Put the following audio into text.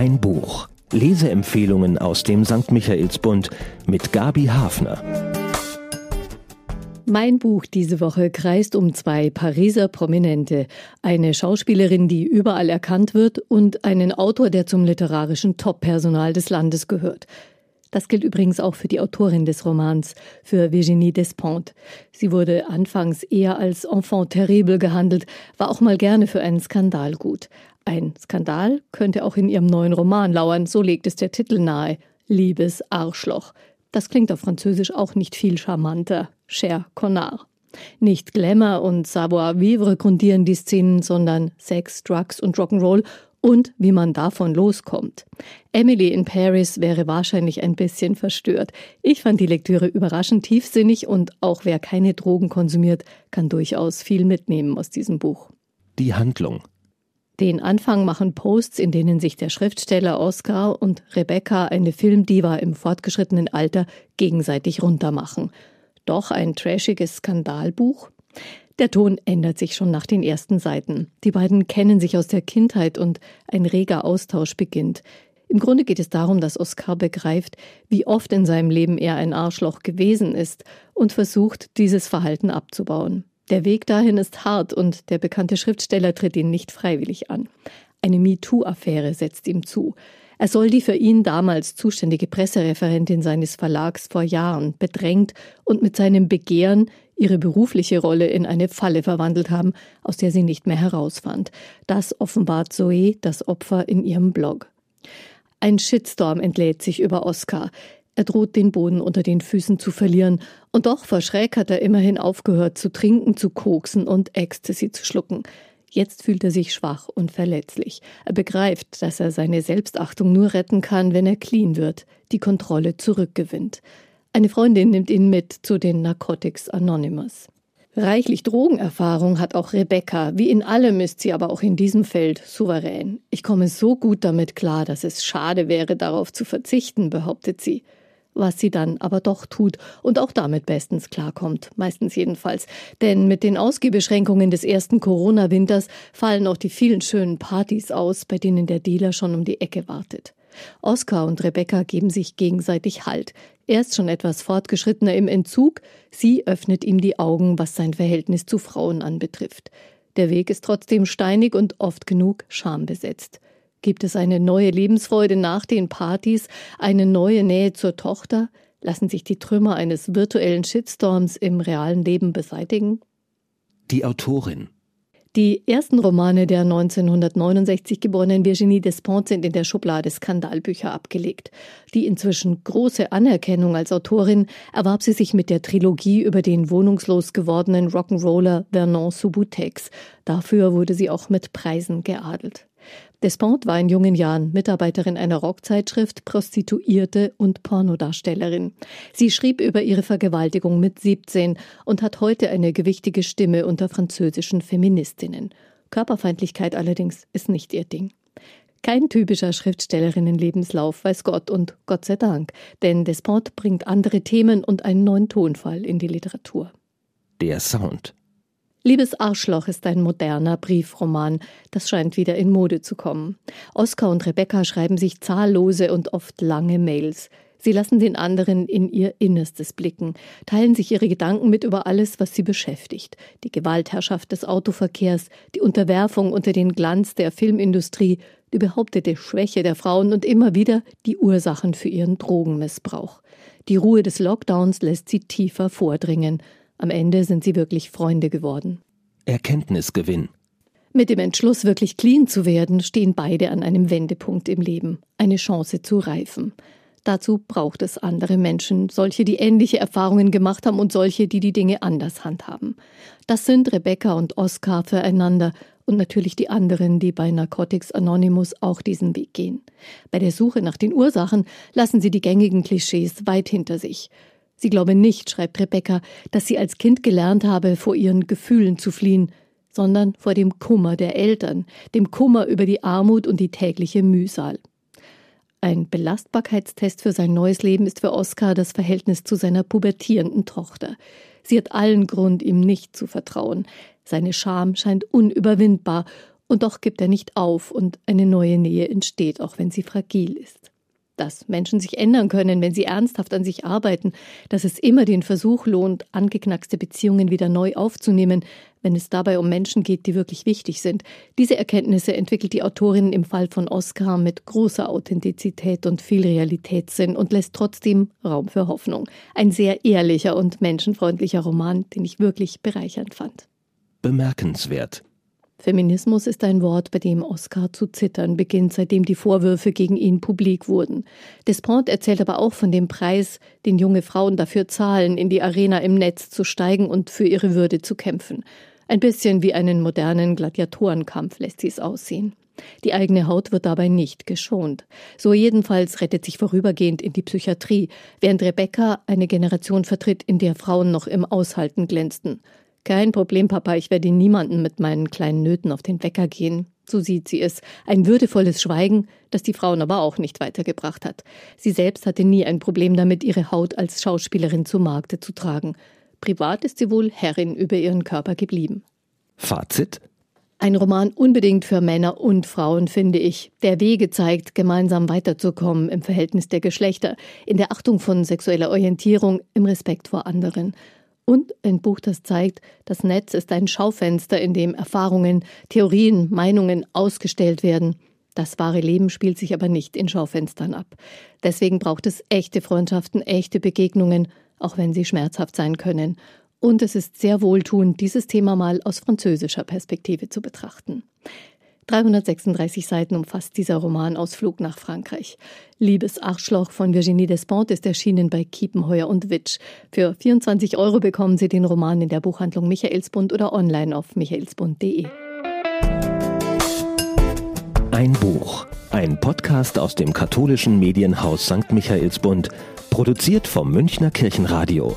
Ein Buch. Leseempfehlungen aus dem St. Michaelsbund mit Gabi Hafner. Mein Buch diese Woche kreist um zwei Pariser Prominente. Eine Schauspielerin, die überall erkannt wird, und einen Autor, der zum literarischen Top-Personal des Landes gehört. Das gilt übrigens auch für die Autorin des Romans, für Virginie Despentes. Sie wurde anfangs eher als Enfant terrible gehandelt, war auch mal gerne für einen Skandal gut. Ein Skandal könnte auch in ihrem neuen Roman lauern, so legt es der Titel nahe. Liebes Arschloch. Das klingt auf Französisch auch nicht viel charmanter. Cher Connard. Nicht Glamour und Savoir-vivre grundieren die Szenen, sondern Sex, Drugs und Rock'n'Roll und wie man davon loskommt. Emily in Paris wäre wahrscheinlich ein bisschen verstört. Ich fand die Lektüre überraschend tiefsinnig und auch wer keine Drogen konsumiert, kann durchaus viel mitnehmen aus diesem Buch. Die Handlung. Den Anfang machen Posts, in denen sich der Schriftsteller Oscar und Rebecca, eine Filmdiva im fortgeschrittenen Alter, gegenseitig runtermachen. Doch ein trashiges Skandalbuch? Der Ton ändert sich schon nach den ersten Seiten. Die beiden kennen sich aus der Kindheit und ein reger Austausch beginnt. Im Grunde geht es darum, dass Oscar begreift, wie oft in seinem Leben er ein Arschloch gewesen ist und versucht, dieses Verhalten abzubauen. Der Weg dahin ist hart und der bekannte Schriftsteller tritt ihn nicht freiwillig an. Eine MeToo-Affäre setzt ihm zu. Er soll die für ihn damals zuständige Pressereferentin seines Verlags vor Jahren bedrängt und mit seinem Begehren ihre berufliche Rolle in eine Falle verwandelt haben, aus der sie nicht mehr herausfand. Das offenbart Zoe, das Opfer, in ihrem Blog. Ein Shitstorm entlädt sich über Oscar. Er droht den Boden unter den Füßen zu verlieren. Und doch vor Schreck hat er immerhin aufgehört zu trinken, zu koksen und Ecstasy zu schlucken. Jetzt fühlt er sich schwach und verletzlich. Er begreift, dass er seine Selbstachtung nur retten kann, wenn er clean wird, die Kontrolle zurückgewinnt. Eine Freundin nimmt ihn mit zu den Narcotics Anonymous. Reichlich Drogenerfahrung hat auch Rebecca. Wie in allem ist sie aber auch in diesem Feld souverän. Ich komme so gut damit klar, dass es schade wäre, darauf zu verzichten, behauptet sie was sie dann aber doch tut und auch damit bestens klarkommt, meistens jedenfalls. Denn mit den Ausgehbeschränkungen des ersten Corona-Winters fallen auch die vielen schönen Partys aus, bei denen der Dealer schon um die Ecke wartet. Oskar und Rebecca geben sich gegenseitig Halt. Er ist schon etwas fortgeschrittener im Entzug, sie öffnet ihm die Augen, was sein Verhältnis zu Frauen anbetrifft. Der Weg ist trotzdem steinig und oft genug schambesetzt. Gibt es eine neue Lebensfreude nach den Partys, eine neue Nähe zur Tochter? Lassen sich die Trümmer eines virtuellen Shitstorms im realen Leben beseitigen? Die Autorin die ersten Romane der 1969 geborenen Virginie Despentes sind in der Schublade Skandalbücher abgelegt. Die inzwischen große Anerkennung als Autorin erwarb sie sich mit der Trilogie über den wohnungslos gewordenen Rock'n'Roller Vernon Subutex. Dafür wurde sie auch mit Preisen geadelt. Despont war in jungen Jahren Mitarbeiterin einer Rockzeitschrift, Prostituierte und Pornodarstellerin. Sie schrieb über ihre Vergewaltigung mit 17 und hat heute eine gewichtige Stimme unter französischen Feministinnen. Körperfeindlichkeit allerdings ist nicht ihr Ding. Kein typischer Schriftstellerinnenlebenslauf, weiß Gott und Gott sei Dank, denn Despont bringt andere Themen und einen neuen Tonfall in die Literatur. Der Sound. Liebes Arschloch ist ein moderner Briefroman. Das scheint wieder in Mode zu kommen. Oskar und Rebecca schreiben sich zahllose und oft lange Mails. Sie lassen den anderen in ihr Innerstes blicken, teilen sich ihre Gedanken mit über alles, was sie beschäftigt. Die Gewaltherrschaft des Autoverkehrs, die Unterwerfung unter den Glanz der Filmindustrie, die behauptete Schwäche der Frauen und immer wieder die Ursachen für ihren Drogenmissbrauch. Die Ruhe des Lockdowns lässt sie tiefer vordringen. Am Ende sind sie wirklich Freunde geworden. Erkenntnisgewinn. Mit dem Entschluss, wirklich clean zu werden, stehen beide an einem Wendepunkt im Leben, eine Chance zu reifen. Dazu braucht es andere Menschen, solche, die ähnliche Erfahrungen gemacht haben und solche, die die Dinge anders handhaben. Das sind Rebecca und Oscar füreinander und natürlich die anderen, die bei Narcotics Anonymous auch diesen Weg gehen. Bei der Suche nach den Ursachen lassen sie die gängigen Klischees weit hinter sich. Sie glaube nicht, schreibt Rebecca, dass sie als Kind gelernt habe, vor ihren Gefühlen zu fliehen, sondern vor dem Kummer der Eltern, dem Kummer über die Armut und die tägliche Mühsal. Ein Belastbarkeitstest für sein neues Leben ist für Oskar das Verhältnis zu seiner pubertierenden Tochter. Sie hat allen Grund, ihm nicht zu vertrauen. Seine Scham scheint unüberwindbar Und doch gibt er nicht auf und eine neue Nähe entsteht, auch wenn sie fragil ist dass Menschen sich ändern können, wenn sie ernsthaft an sich arbeiten, dass es immer den Versuch lohnt, angeknackste Beziehungen wieder neu aufzunehmen, wenn es dabei um Menschen geht, die wirklich wichtig sind. Diese Erkenntnisse entwickelt die Autorin im Fall von Oskar mit großer Authentizität und viel Realitätssinn und lässt trotzdem Raum für Hoffnung. Ein sehr ehrlicher und menschenfreundlicher Roman, den ich wirklich bereichernd fand. Bemerkenswert. Feminismus ist ein Wort, bei dem Oskar zu zittern beginnt, seitdem die Vorwürfe gegen ihn publik wurden. Despont erzählt aber auch von dem Preis, den junge Frauen dafür zahlen, in die Arena im Netz zu steigen und für ihre Würde zu kämpfen. Ein bisschen wie einen modernen Gladiatorenkampf lässt sie es aussehen. Die eigene Haut wird dabei nicht geschont. So jedenfalls rettet sich vorübergehend in die Psychiatrie, während Rebecca eine Generation vertritt, in der Frauen noch im Aushalten glänzten. Kein Problem, Papa, ich werde niemanden mit meinen kleinen Nöten auf den Wecker gehen. So sieht sie es. Ein würdevolles Schweigen, das die Frauen aber auch nicht weitergebracht hat. Sie selbst hatte nie ein Problem damit, ihre Haut als Schauspielerin zu Markte zu tragen. Privat ist sie wohl Herrin über ihren Körper geblieben. Fazit? Ein Roman unbedingt für Männer und Frauen, finde ich, der Wege zeigt, gemeinsam weiterzukommen im Verhältnis der Geschlechter, in der Achtung von sexueller Orientierung, im Respekt vor anderen und ein Buch, das zeigt, das Netz ist ein Schaufenster, in dem Erfahrungen, Theorien, Meinungen ausgestellt werden. Das wahre Leben spielt sich aber nicht in Schaufenstern ab. Deswegen braucht es echte Freundschaften, echte Begegnungen, auch wenn sie schmerzhaft sein können. Und es ist sehr wohltuend, dieses Thema mal aus französischer Perspektive zu betrachten. 336 Seiten umfasst dieser Romanausflug nach Frankreich. Liebes Arschloch von Virginie Despont ist erschienen bei Kiepenheuer und Witsch. Für 24 Euro bekommen Sie den Roman in der Buchhandlung Michaelsbund oder online auf michaelsbund.de. Ein Buch, ein Podcast aus dem katholischen Medienhaus St. Michaelsbund, produziert vom Münchner Kirchenradio.